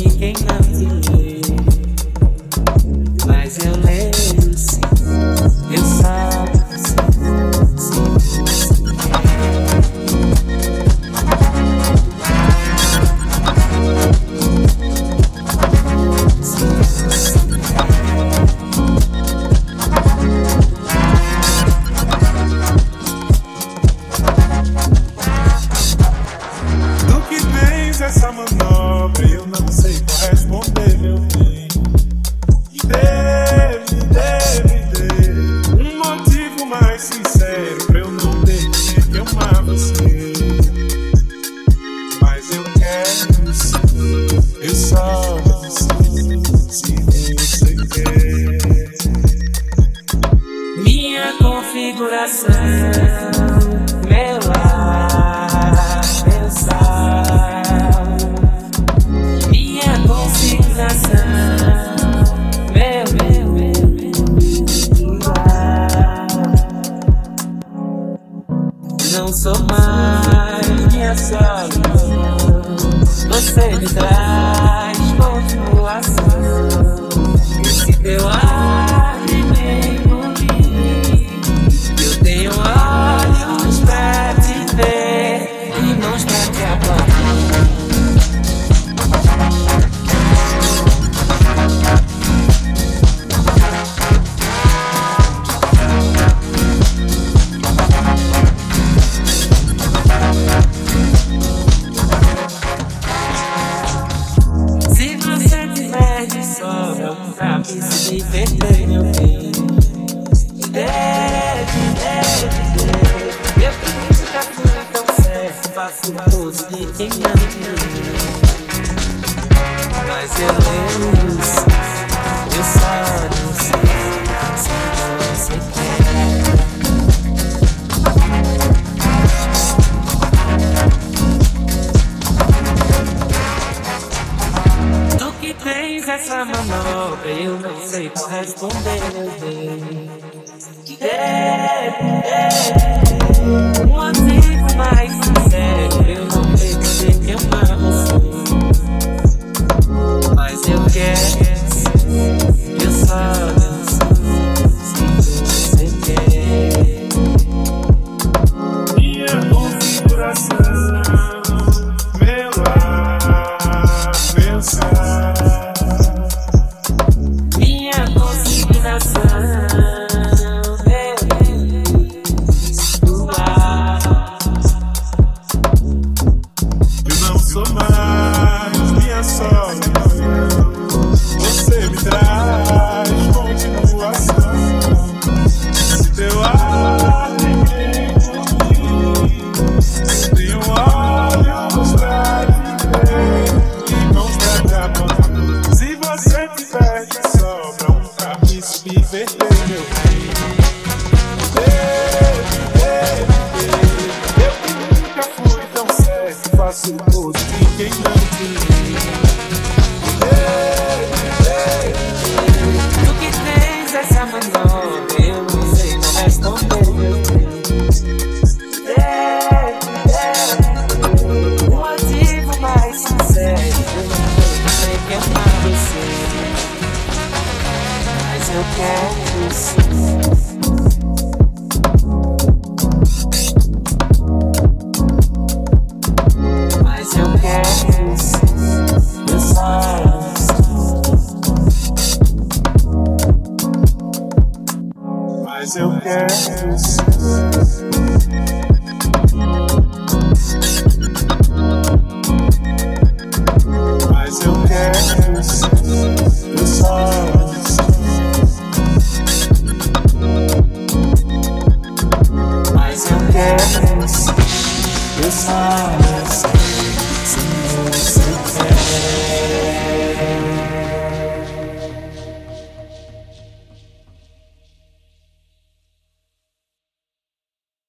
ninguém não. Eu só se você quer. Minha configuração, meu lar, meu sal. Minha configuração. não sou mais minha solidão. Você me traz. Se me te de sobra um trapo e se meu bem. com todos, ninguém nada Mas eu lembro meus sei se você quer. Tu que tens essa manobra, eu não sei corresponder, meu bem. É, é, é. eu não sei não. É, é, mais sincero. Eu não sei que amar você, mas eu quero você. Mas eu quero sim.